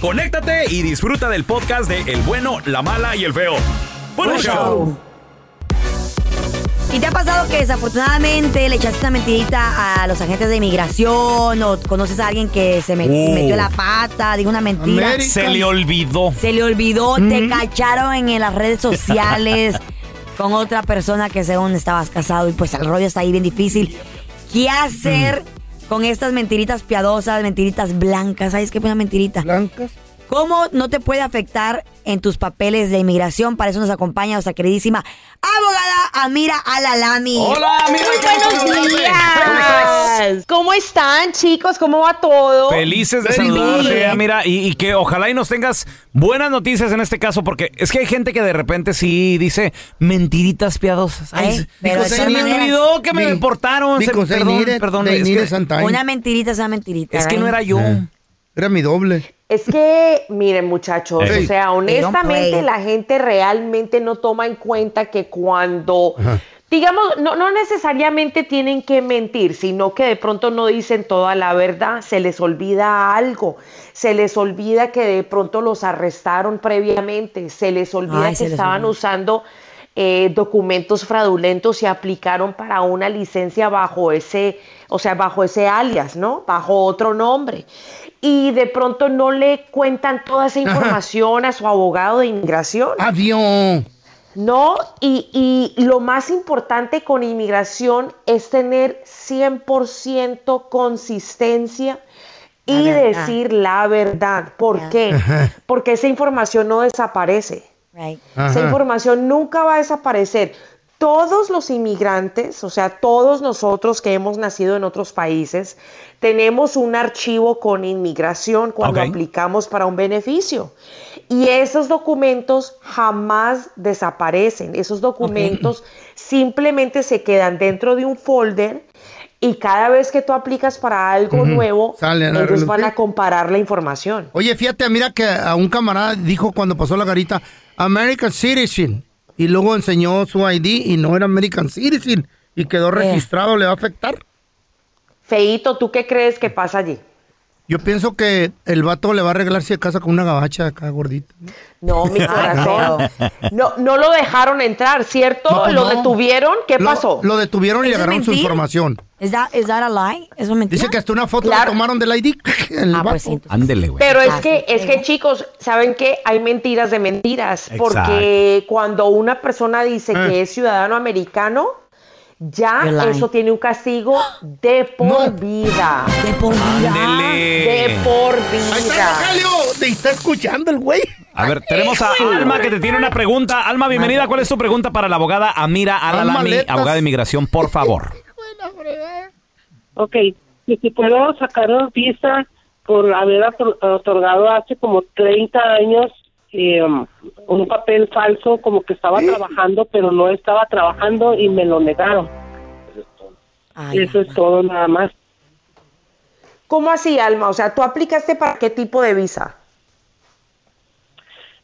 conéctate y disfruta del podcast de El bueno, la mala y el feo. ¡Buen Buen show! show. ¿Y te ha pasado que desafortunadamente le echaste una mentirita a los agentes de inmigración o conoces a alguien que se me- Oh. metió la pata, digo una mentira? Se le olvidó. Se le olvidó, te cacharon en las redes sociales con otra persona que según estabas casado y pues el rollo está ahí bien difícil. ¿Qué hacer con estas mentiritas piadosas, mentiritas blancas? ¿Sabes qué fue una mentirita? Blancas. ¿Cómo no te puede afectar en tus papeles de inmigración? Para eso nos acompaña nuestra queridísima abogada Amira Alalami. Hola, Amira, Muy buenos días. ¿Cómo están, chicos? ¿Cómo va todo? Felices de saludarte, bien. mira, y, y que ojalá y nos tengas buenas noticias en este caso, porque es que hay gente que de repente sí dice mentiritas piadosas. Ay, Ay, se- pero se me olvidó que me they perdón, perdón, they es que. Una mentirita es una mentirita. es que no ¿eh? era yo. Era mi doble. Es que, miren, muchachos, o sea, honestamente la gente realmente no toma en cuenta que cuando, digamos, no, no necesariamente tienen que mentir, sino que de pronto no dicen toda la verdad, se les olvida algo, se les olvida que de pronto los arrestaron previamente, se les olvida Ay, que se les estaban olvida. usando eh, documentos fraudulentos y aplicaron para una licencia bajo ese, o sea, bajo ese alias, ¿no? Bajo otro nombre. Y de pronto no le cuentan toda esa información a su abogado de inmigración. Avión. No, y, y lo más importante con inmigración es tener 100% consistencia y decir la verdad. ¿Por qué? Porque esa información no desaparece. Right. Esa información nunca va a desaparecer. Todos los inmigrantes, o sea, todos nosotros que hemos nacido en otros países, tenemos un archivo con inmigración cuando aplicamos para un beneficio. Y esos documentos jamás desaparecen. Esos documentos simplemente se quedan dentro de un folder y cada vez que tú aplicas para algo nuevo, Salen ellos van a comparar la información. Oye, fíjate, mira que a un camarada dijo cuando pasó la garita, American Citizen. Y luego enseñó su ID y no era American Citizen. Y quedó registrado, ¿le va a afectar? Feito, ¿tú qué crees que pasa allí? Yo pienso que el vato le va a arreglar si casa con una gabacha acá gordita. No, mi corazón. No, no lo dejaron entrar, ¿cierto? No, ¿Lo no. detuvieron? ¿Qué Lo- pasó? Lo detuvieron y le ¿Eso es agarraron su información. ¿Es that, is that a lie? ¿Eso es mentira? Dice que hasta una foto Claro. le tomaron del ID. El Ah, pues Ándele, güey. Pero es Ah, que, es que chicos, ¿saben qué? Hay mentiras de mentiras. Exacto. Porque cuando una persona dice Eh. que es ciudadano americano, ya eso tiene un castigo de por No. vida. De por vida. Ándele. De por Ahí está vida. Rogelio. Te está escuchando el güey. A ver, tenemos a Alma que te tiene una pregunta. Alma, bienvenida. ¿Cuál es tu pregunta para la abogada Amira Alalami, abogada de inmigración, por favor? Ok, que si puedo sacarnos visa por haber otor- otorgado hace como 30 años eh, um, un papel falso, como que estaba trabajando, pero no estaba trabajando y me lo negaron. Eso es todo nada más. ¿Cómo así, Alma? O sea, ¿tú aplicaste para qué tipo de visa?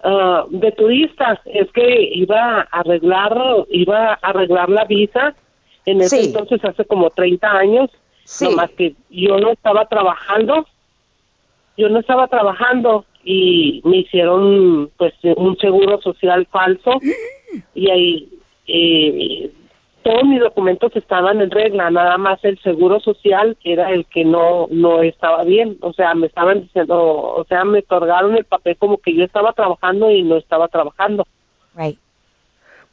Ah, de turistas, es que iba a arreglar, iba a arreglar la visa en ese Sí. entonces hace como 30 años, Sí. nomás que yo no estaba trabajando, yo no estaba trabajando y me hicieron pues un seguro social falso. Y ahí eh, todos mis documentos estaban en regla, nada más el seguro social era el que no no estaba bien, o sea, me estaban diciendo, o sea, me otorgaron el papel como que yo estaba trabajando y no estaba trabajando.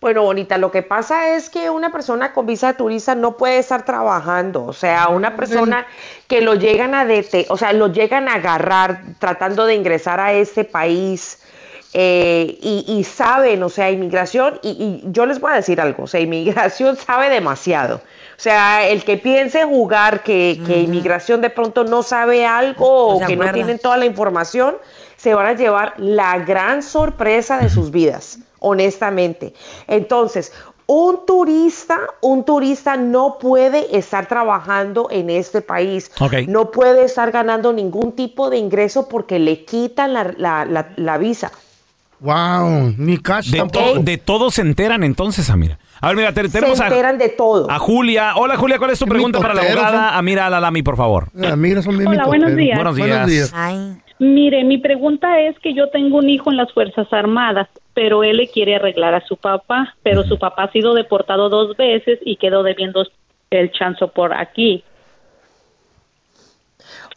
Bueno, bonita, lo que pasa es que una persona con visa de turista no puede estar trabajando, o sea, una persona que lo llegan a dete, o sea, lo llegan a agarrar tratando de ingresar a este país eh, y, y saben, o sea, inmigración, y, y yo les voy a decir algo, o sea, inmigración sabe demasiado. O sea, el que piense jugar que, que inmigración de pronto no sabe algo o que no tienen toda la información, se van a llevar la gran sorpresa de sus vidas, honestamente. Entonces, un turista, un turista no puede estar trabajando en este país. Ok. No puede estar ganando ningún tipo de ingreso porque le quitan la, la- la- la visa. Wow, mi cash De, tampoco. to- de todo se enteran entonces, Amira. A ver, mira, te- tenemos se a, enteran de todo. a Julia. Hola, Julia, ¿cuál es tu pregunta para la abogada? son. Amira Alalami, por favor. Las migras son bien Hola, buenos mitoteros. días. Buenos días. Ay, Mire, mi pregunta es que yo tengo un hijo en las Fuerzas Armadas, pero él le quiere arreglar a su papá, pero su papá ha sido deportado dos veces y quedó debiendo el chanzo por aquí.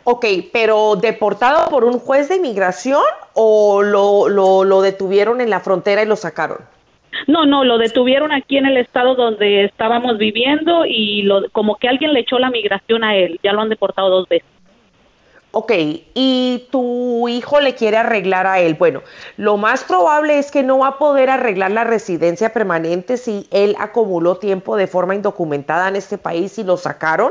Ok, pero deportado por un juez de inmigración o lo, lo, lo detuvieron en la frontera y lo sacaron? No, no, lo detuvieron aquí en el estado donde estábamos viviendo y lo, como que alguien le echó la migración a él, ya lo han deportado dos veces. Ok, y tu hijo le quiere arreglar a él. Bueno, lo más probable es que no va a poder arreglar la residencia permanente si él acumuló tiempo de forma indocumentada en este país y lo sacaron.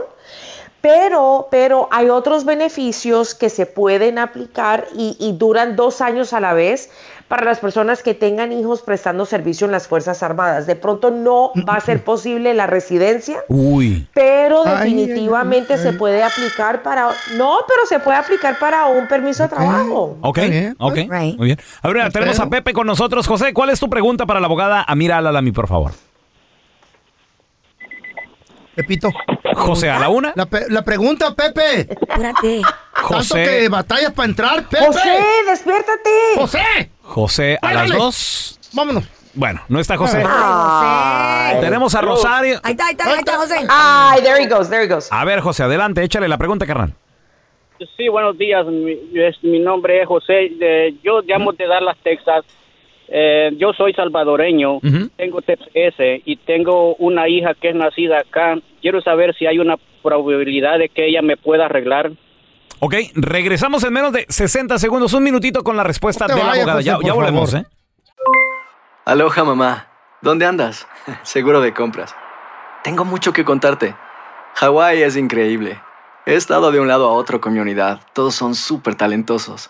Pero, pero hay otros beneficios que se pueden aplicar y, y duran dos años a la vez para las personas que tengan hijos prestando servicio en las Fuerzas Armadas. De pronto no va a ser posible la residencia, Uy. pero Ay, ay, definitivamente ay, se puede aplicar para no, pero se puede aplicar para un permiso de trabajo. Ok, ok. Right. muy bien. A ver, tenemos a Pepe con nosotros. José, ¿cuál es tu pregunta para la abogada Amira Alalami, por favor? Pepito. José, a la una. La, pe- la pregunta, Pepe. apúrate. Tanto que José, batallas para entrar, Pepe. José, despiértate. José. José, a las Pégale. dos. Vámonos. Bueno, no está José. Ay. José. Tenemos a Rosario. Ahí está, ahí está, ahí está, José. Ay, there he goes, there he goes. A ver, José, adelante, échale la pregunta, carnal. Sí, buenos días. Mi, es- mi nombre es José. Eh, yo llamo de Dallas, Texas. Eh, yo soy salvadoreño. Ujú. Tengo TPS y tengo una hija que es nacida acá. Quiero saber si hay una probabilidad de que ella me pueda arreglar. Ok, regresamos en menos de 60 segundos, un minutito con la respuesta No te de la abogada. José, ya volvemos, favor. ¿eh? Aloha mamá, ¿dónde andas? Seguro de compras. Tengo mucho que contarte. Hawái es increíble. He estado de un lado a otro con mi unidad. Todos son súper talentosos.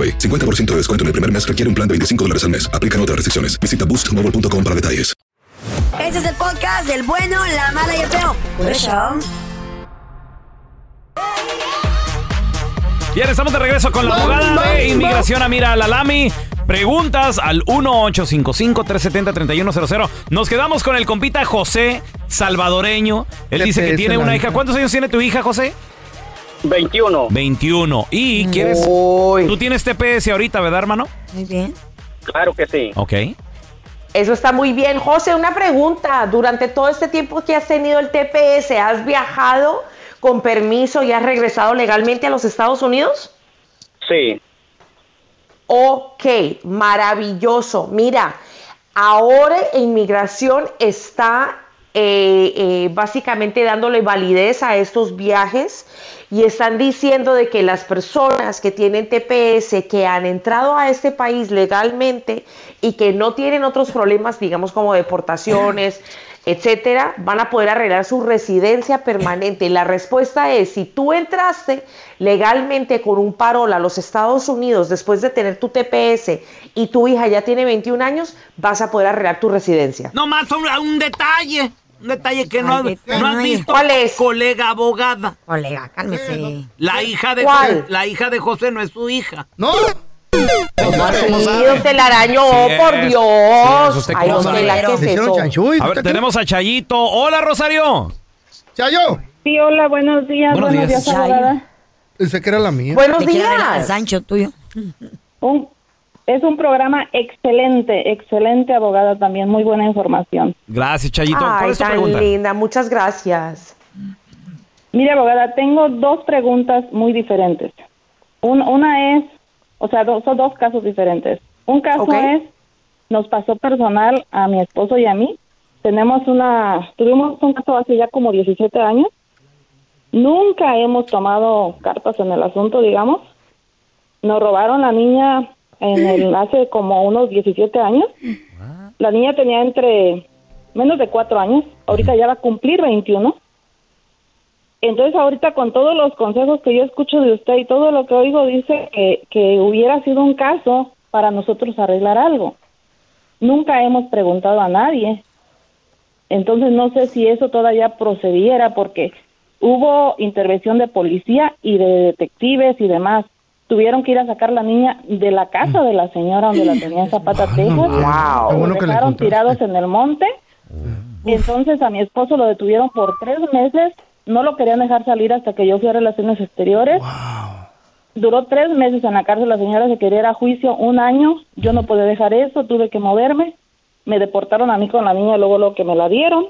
AroPay. 50% de descuento en el primer mes requiere un plan de 25 dólares al mes. Aplican otras restricciones. Visita boostmobile.com para detalles. Este es el podcast del bueno, la mala y el feo. Por eso. Bien, estamos de regreso con la abogada de inmigración Amira Lalami. Preguntas al 1-855-370-3100. Nos quedamos con el compita José Salvadoreño. Él dice que tiene una hija. hija. ¿Cuántos años tiene tu hija, José? 21. 21. ¿Y quieres? Tú tienes TPS ahorita, ¿verdad, hermano? Muy bien. Claro que sí. Ok. Eso está muy bien. José, una pregunta. Durante todo este tiempo que has tenido el TPS, ¿has viajado con permiso y has regresado legalmente a los Estados Unidos? Sí. Ok, maravilloso. Mira, ahora inmigración está eh, eh, básicamente dándole validez a estos viajes y están diciendo de que las personas que tienen TPS, que han entrado a este país legalmente y que no tienen otros problemas, digamos como deportaciones, etcétera, van a poder arreglar su residencia permanente. La respuesta es, si tú entraste legalmente con un parol a los Estados Unidos después de tener tu TPS y tu hija ya tiene 21 años, vas a poder arreglar tu residencia. No más un, un detalle. Un detalle que no, no has visto. ¿Cuál es? Colega abogada. Colega, cálmese. La hija de ¿Cuál? la hija de José no es su hija. No. Sí, don Telaraño, Sí oh, por es. Dios. Sí usted Ay. A ver, tenemos a Chayito. Hola, Rosario. Chayo. Sí, hola, buenos días. Buenos Buenos, días. días, abogada. Pensé que era la mía. Buenos días. Sancho tuyo. Un- es un programa excelente, excelente, abogada, también muy buena información. Gracias, Chayito. ¿Cuál Ay, es tu tan pregunta? linda, muchas gracias. Mire, abogada, tengo dos preguntas muy diferentes. Un- una es, o sea, do- son dos casos diferentes. Un caso es, nos pasó personal a mi esposo y a mí. Tenemos una, tuvimos un caso hace ya como 17 años. Nunca hemos tomado cartas en el asunto, digamos. Nos robaron la niña en el, hace como unos 17 años. La niña tenía entre menos de cuatro años. Ahorita ya va a cumplir 21. Entonces ahorita con todos los consejos que yo escucho de usted y todo lo que oigo dice que, que hubiera sido un caso para nosotros arreglar algo. Nunca hemos preguntado a nadie. Entonces no sé si eso todavía procediera porque hubo intervención de policía y de detectives y demás. Tuvieron que ir a sacar la niña de la casa de la señora donde la tenía en Zapata, Texas. Wow. Bueno Lo que dejaron tirados en el monte. Entonces a mi esposo lo detuvieron por tres meses. No lo querían dejar salir hasta que yo fui a Relaciones Exteriores. Duró tres meses en la cárcel. La señora se quería ir a juicio un año. Yo no podía dejar eso. Tuve que moverme. Me deportaron a mí con la niña luego lo que me la dieron.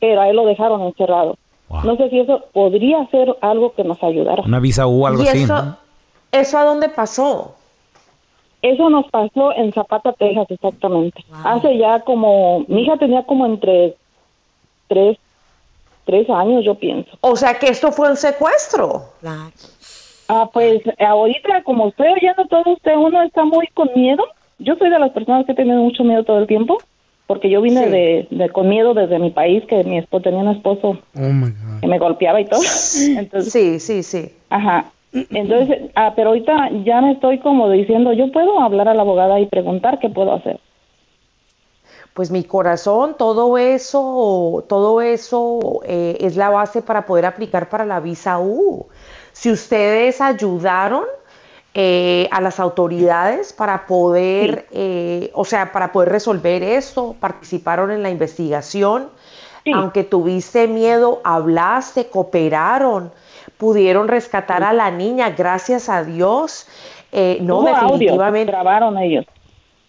Pero a él lo dejaron encerrado. No sé si eso podría ser algo que nos ayudara. Una visa U, algo ¿Y así. eso, ¿no? Eso a dónde pasó? Eso nos pasó en Zapata, Texas, exactamente. Hace ya como, mi hija tenía como entre tres, tres años, yo pienso. O sea que esto fue un secuestro. Claro. Ah, pues ahorita, como estoy oyendo todo usted, uno está muy con miedo. Yo soy de las personas que he tenido mucho miedo todo el tiempo, porque yo vine Sí. de, de con miedo desde mi país, que mi esposo tenía un esposo Oh my God. que me golpeaba y todo. Entonces, Sí, sí, sí. Ajá. Entonces, ah, pero ahorita ya me estoy como diciendo, yo puedo hablar a la abogada y preguntar qué puedo hacer. Pues mi corazón, todo eso, todo eso eh, es la base para poder aplicar para la visa U. Si ustedes ayudaron eh, a las autoridades para poder, eh, o sea, para poder resolver esto, participaron en la investigación, Sí. aunque tuviste miedo, hablaste, cooperaron, pudieron rescatar a la niña, gracias a Dios. Eh, no, Hubo audio, definitivamente. grabaron ellos.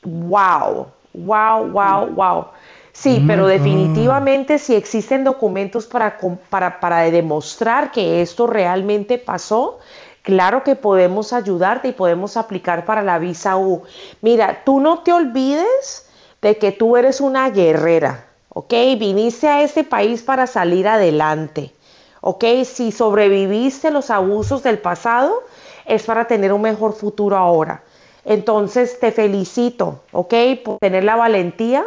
Wow, wow, wow, wow. Sí, Oh pero definitivamente si existen documentos para, com- para, para demostrar que esto realmente pasó, claro que podemos ayudarte y podemos aplicar para la visa U. Mira, tú no te olvides de que tú eres una guerrera, ¿ok? Viniste a este país para salir adelante, ¿ok? Si sobreviviste los abusos del pasado, es para tener un mejor futuro ahora. Entonces te felicito, ¿ok? Por tener la valentía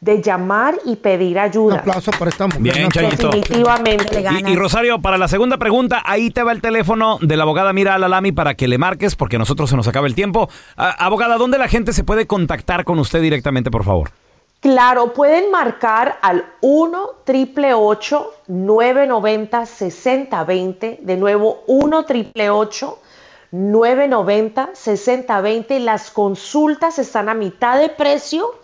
de llamar y pedir ayuda. Un aplauso para esta mujer. Bien, Chayito. Definitivamente. Y, y, Rosario, para la segunda pregunta, ahí te va el teléfono de la abogada Mira Alalami para que le marques, porque a nosotros se nos acaba el tiempo. Ah, abogada, ¿dónde la gente se puede contactar con usted directamente, por favor? Claro, pueden marcar al 1 triple 990 6020. De nuevo, 1 triple 990 6020. Las consultas están a mitad de precio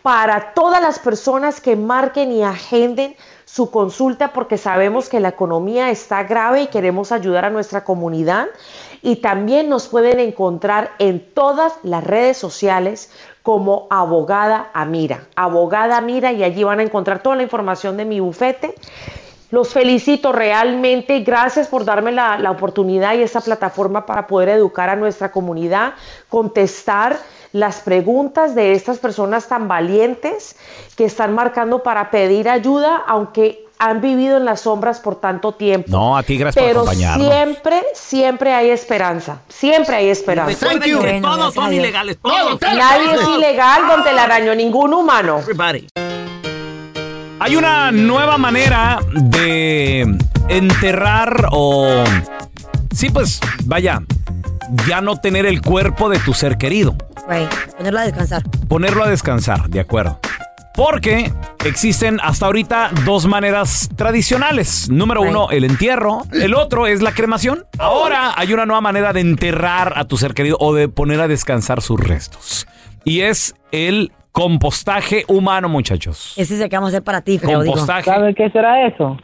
para todas las personas que marquen y agenden su consulta porque sabemos que la economía está grave y queremos ayudar a nuestra comunidad. Y también nos pueden encontrar en todas las redes sociales como abogada Amira. Abogada Amira y allí van a encontrar toda la información de mi bufete. Los felicito realmente, gracias por darme la, la oportunidad y esta plataforma para poder educar a nuestra comunidad, contestar las preguntas de estas personas tan valientes que están marcando para pedir ayuda, aunque han vivido en las sombras por tanto tiempo. No, a ti gracias Pero por acompañarnos. siempre, siempre hay esperanza. Siempre hay esperanza. Recuerden que todos son ilegales. Todos. Nadie es ilegal, don Telaraño, ningún humano. Everybody. Hay una nueva manera de enterrar o... Sí, pues, vaya, ya no tener el cuerpo de tu ser querido. Güey, ponerlo a descansar. Ponerlo a descansar, de acuerdo. Porque existen hasta ahorita dos maneras tradicionales. Número uno, el entierro. El otro es la cremación. Ahora hay una nueva manera de enterrar a tu ser querido o de poner a descansar sus restos. Y es el compostaje humano, muchachos. Ese es el que vamos a hacer para ti. Compostaje. ¿Sabe qué será eso?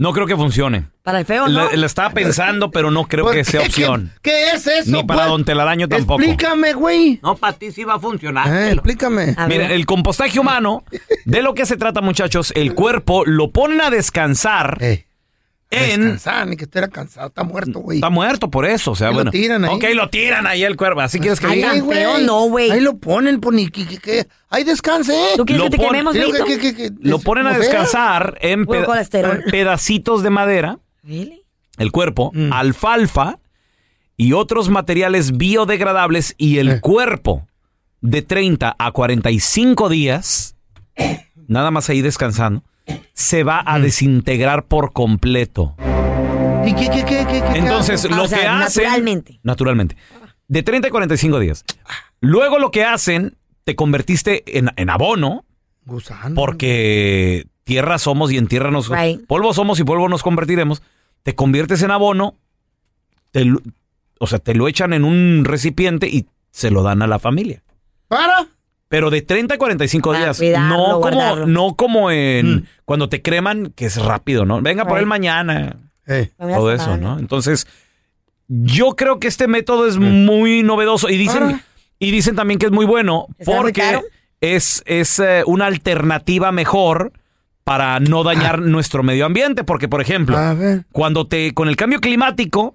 No creo que funcione. Para el feo, ¿no? Le, le estaba pensando, pero no creo Pues, que sea ¿qué- opción. ¿Qué, qué es eso? Ni para pues? Don Telaraño tampoco. Explícame, güey. No, para ti sí va a funcionar. Eh, explícame. A Miren, ver. el compostaje humano, de lo que se trata, muchachos, el cuerpo lo ponen a descansar Eh, en... descansar, ni que esté cansado, está muerto, güey. Está muerto por eso, o sea, Y lo bueno. tiran ahí. Ok, lo tiran ahí el cuerpo. ¿Así quieres que Ay, diga? tan feo, no, güey. Ahí lo ponen, pues, ni que, que- que- Ahí descanse, ¿eh? ¿Tú quieres Lo que te pon- quememos, Feito? que- que- que- Lo ponen a descansar en pedacitos de madera, Really? el cuerpo, Mm. alfalfa y otros materiales biodegradables y el Eh. cuerpo de 30 a 45 días, nada más ahí descansando, se va Mm. a desintegrar por completo. ¿Y qué, qué, qué, qué, qué Entonces, lo o sea, que hacen... naturalmente. Naturalmente. De 30 a 45 días. Luego lo que hacen, te convertiste en, en abono, Gusano. porque tierra somos y en tierra nos... Right. Polvo somos y polvo nos convertiremos. Te conviertes en abono, te o sea, te lo echan en un recipiente y se lo dan a la familia. ¿Para? Pero de 30 a 45 Para días. cuidarlo, no, como, guardarlo. no como en Mm. cuando te creman, que es rápido, ¿no? Venga por Right. él mañana. Una Todo eso, semana. ¿no? Entonces, yo creo que este método es muy novedoso y dicen, Ah. y dicen también que es muy bueno ¿Está muy porque caro? es, es eh, una alternativa mejor para no dañar nuestro medio ambiente. Porque, por ejemplo, A ver. cuando te, con el cambio climático,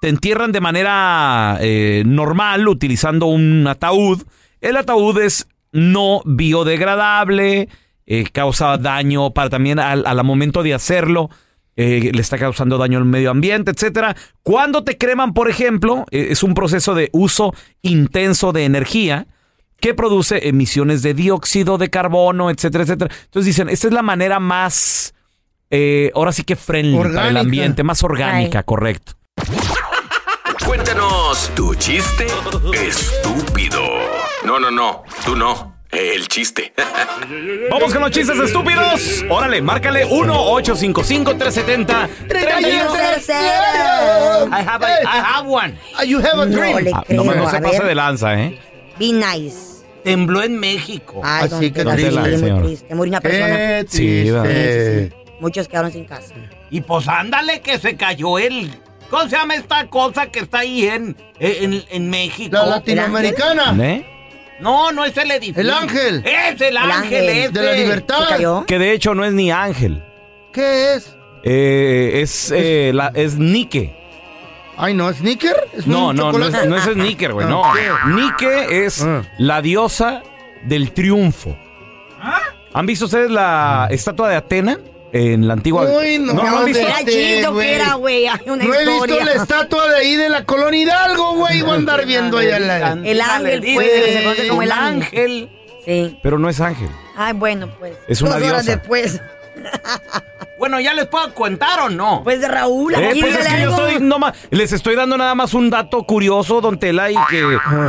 te entierran de manera eh, normal utilizando un ataúd. El ataúd es no biodegradable, eh, causa daño para también al, al momento de hacerlo. eh, le está causando daño al medio ambiente, etcétera. Cuando te creman, por ejemplo, eh, es un proceso de uso intenso de energía que produce emisiones de dióxido de carbono, etcétera, etcétera. Entonces dicen, esta es la manera más, eh, ahora sí que friendly para el ambiente, más orgánica, Ay. correcto. Cuéntanos tu chiste estúpido. No, no, no, tú no. El chiste. Vamos con los chistes estúpidos. Órale, márcale 1-855-370-3100. I have, a, I have one. Ah, You have a No dream. le Ah, creo. No, no a se ver. pase de lanza, ¿eh? Be nice. Tembló en México. Ay, Así don que Tela, triste, sí, muy triste. Murió una persona. Qué Sí, triste. Muchos quedaron sin casa. Y pues ándale que se cayó el... ¿Cómo se llama esta cosa que está ahí en, en, en México? La latinoamericana. ¿Eh? No, no es el edificio. El ángel. Es el, ángel, ángel. ese. De la libertad. Que de hecho no es ni Ángel. ¿Qué es? Eh, es, eh, la- es Nike. Ay, no. ¿Es No, un no, no es, no es sneaker, güey, Ah, no. Nike es la diosa del triunfo. ¿Han visto ustedes la estatua de Atena en la antigua? Uy, no, no, han visto. Era chido que era, güey. Hay una No he visto la estatua de ahí de la colonia Hidalgo, güey. Voy a andar viendo allá la... El ángel, pues, que se conoce como el ángel. Sí. Pero no es ángel. Ay, bueno, pues. Es una Dos horas diosa. después. Bueno, ¿ya les puedo contar o no? Pues de Raúl, Eh, aquí pues es que yo estoy nomás- les estoy dando nada más un dato curioso, don Tela, y que...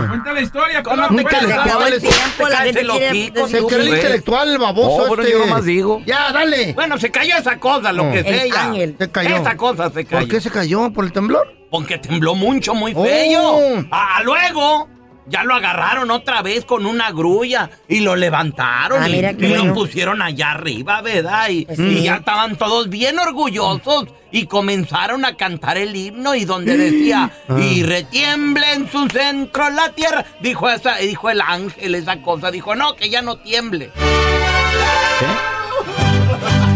Cuenta la historia, con Un intelectual. el tiempo, la gente quiere- Se cree el intelectual, el baboso Oh, bueno, este. yo nomás digo. Ya, dale. Bueno, se cayó esa cosa, lo No. que El sea. ángel. Se cayó. Esa cosa se cayó. ¿Por qué se cayó? ¿Por el temblor? Porque tembló mucho, muy Oh. feo. Ah, luego ya lo agarraron otra vez con una grulla y lo levantaron Ah, y, mira qué y lo pusieron allá arriba, ¿verdad? Y, Pues y ya estaban todos bien orgullosos y comenzaron a cantar el himno y donde decía Ah. y retiemble en su centro la tierra. Dijo esa, dijo el ángel esa cosa, dijo no que ya no tiemble.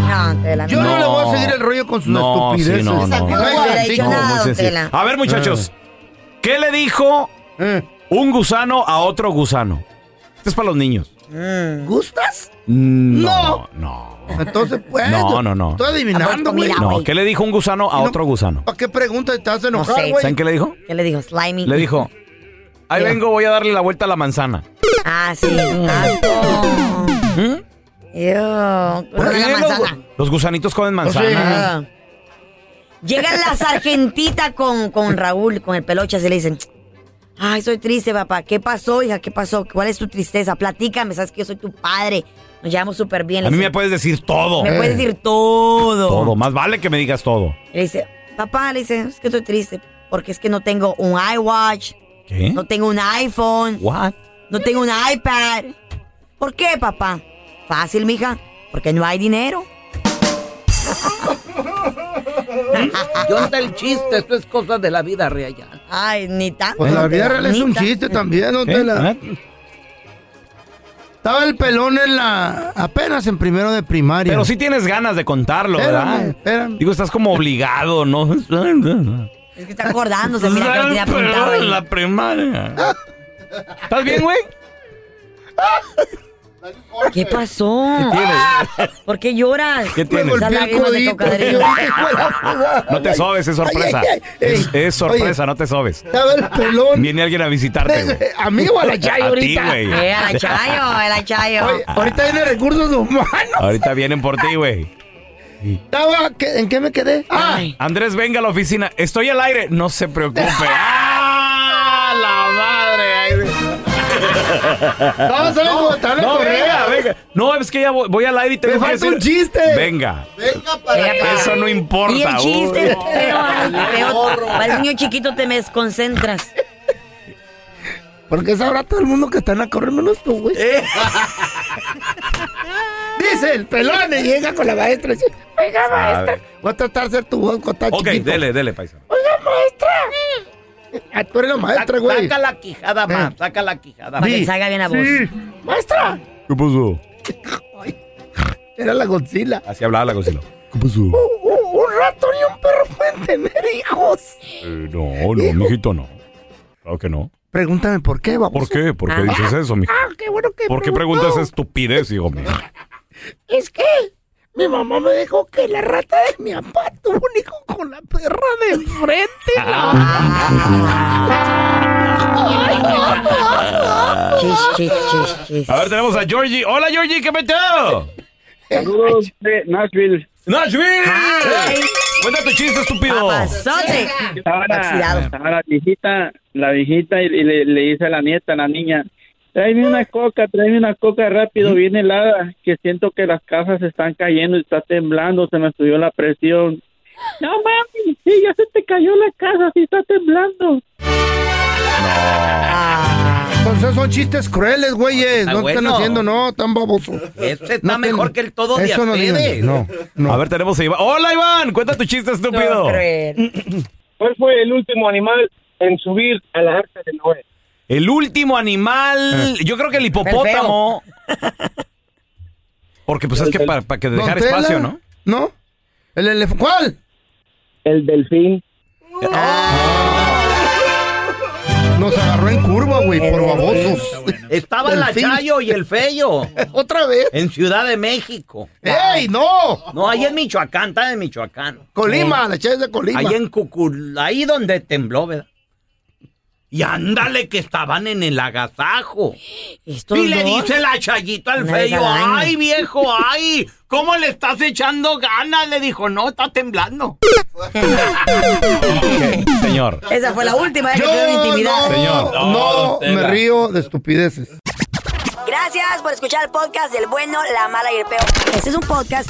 No, Tela, Yo no, no. le voy a seguir el rollo con sus No, sí, estupideces. no. No No. A ver, muchachos, Ah. ¿qué le dijo un gusano a otro gusano? Este es para los niños. ¿Gustas? No, no. Entonces, pues. No, no, no. Estoy adivinando, güey. No, ¿qué le dijo un gusano a No. otro gusano? ¿Para qué preguntas? Te vas a enojar, sé. güey. ¿Saben qué le dijo? ¿Qué le dijo? Slimy. Le dijo, ahí vengo, voy a darle la vuelta a la manzana. Ah, sí. Asco. Ew, ¿Por cosa de qué la los, manzana. los gusanitos comen manzana? Ah. Llega la sargentita con, con Raúl, con el pelocha, se le dicen, ay, soy triste, papá. ¿Qué pasó, hija? ¿Qué pasó? ¿Cuál es tu tristeza? Platícame, sabes que yo soy tu padre. Nos llevamos súper bien. A mí dice, me puedes decir todo. me puedes decir todo. Todo, más vale que me digas todo. Le dice, papá, le dice, es que estoy triste porque es que no tengo un iWatch, ¿Qué? no tengo un iPhone, What? no tengo un iPad. ¿Por qué, papá? Fácil, mija, porque no hay dinero. ¿Dónde está el chiste? Esto es cosa de la vida real. Ay, ni tanto. Pues la vida real es un chiste también, ¿no? ¿Qué? Te la- ¿Eh? Estaba el pelón en la... Apenas en primero de primaria. Pero sí tienes ganas de contarlo, Espérame, ¿verdad? espérame. Digo, estás como obligado, ¿no? Es que está acordándose, mira que lo tenía apuntado en la primaria. ¿Estás bien, güey? ¿Qué pasó? ¿Qué tienes? ¿Por qué lloras? ¿Qué tienes? De. No te sobes, es sorpresa. Ay, ay, ay. Es, sorpresa, no te sobes. Estaba el pelón. Viene alguien a visitarte, güey. ¿A mí o a la Chayo A ti, ahorita? güey. Eh, a la Chayo, a la Chayo. Oye, ahorita viene recursos humanos. Ahorita vienen por ti, güey. Estaba... ¿qué- ¿En qué me quedé? Ah. Andrés, venga a la oficina. Estoy al aire. No se preocupe. ¡Ah! La madre. Ay, no, ¿sabes cómo está No. No, es que ya voy, voy al aire y que falta decir- un chiste. Venga. Venga para acá. Eso no importa. Y el chiste, Uy. pero, ay, feo, parece niño chiquito, te me desconcentras. Porque sabrá todo el mundo que están a correr menos tú, güey. Eh. Dice el pelón y llega con la maestra. dice, Oiga, maestra. Voy a tratar de ser tu voz con tan Ok, chiquito. dele, dele, paisano. Oiga, maestra. Ah, tú eres la maestra, güey. Saca la quijada más, Eh. saca la quijada Para que salga bien la voz. Sí. Maestra. ¿Qué pasó? Era la Godzilla. Así hablaba la cocina. ¿Qué pasó? Un, ratón y un perro pueden tener hijos. Eh, no, no, mijito, no. Claro que no. Pregúntame por qué, vamos. ¿Por qué? ¿Por qué dices eso, mijo? Ah, qué bueno que ¿Por qué preguntó. preguntas estupidez, hijo mío? Es que mi mamá me dijo que la rata de mi papá tuvo un hijo con la perra de enfrente. Chis, chis, chis, chis. A ver, tenemos a Georgie. Hola, Georgie, ¿qué peteo? Saludos de Nashville. ¡Nashville! Ay. Cuenta tu chiste, estúpido. Papazote. Estaba la viejita, la viejita y, y le, le dice a la nieta, a la niña, tráeme una coca, tráeme una coca rápido, viene helada, que siento que las casas se están cayendo y está temblando, se me subió la presión. No mami, sí, ya se te cayó la casa, sí está temblando. Ah, Entonces son chistes crueles, güeyes. No están bueno. haciendo, no, tan babosos. Ese está No mejor que el todo de Eso no digan. No, no. A ver, tenemos a Iván. Hola, Iván. Cuenta tu chiste, estúpido. ¿Cuál fue el último animal en subir a la arca de Noé? El último animal, yo creo que el hipopótamo. Porque pues es que para, que Don dejar Tela, espacio, ¿no? ¿No? ¿El elef- ¿Cuál? El delfín. Nos agarró en curva, güey, por babosos. Estaba Del la fin. Chayo y el Feyo. ¿Otra vez? En Ciudad de México. ¡Ey, no! No, ahí en Michoacán, está en Michoacán. Colima, la Chayo es de Colima. Ahí en Cucul, ahí donde tembló, ¿verdad? Y ándale que estaban en el agasajo. Estos y le dos, dice la Chayito al Feyo, ay viejo, ay, ¿cómo le estás echando ganas? Le dijo, no, está temblando. Señor. Esa fue la última vez que intimidad. no, Señor. no, No, me río de estupideces. Gracias por escuchar el podcast del bueno, la mala y el peor. Este es un podcast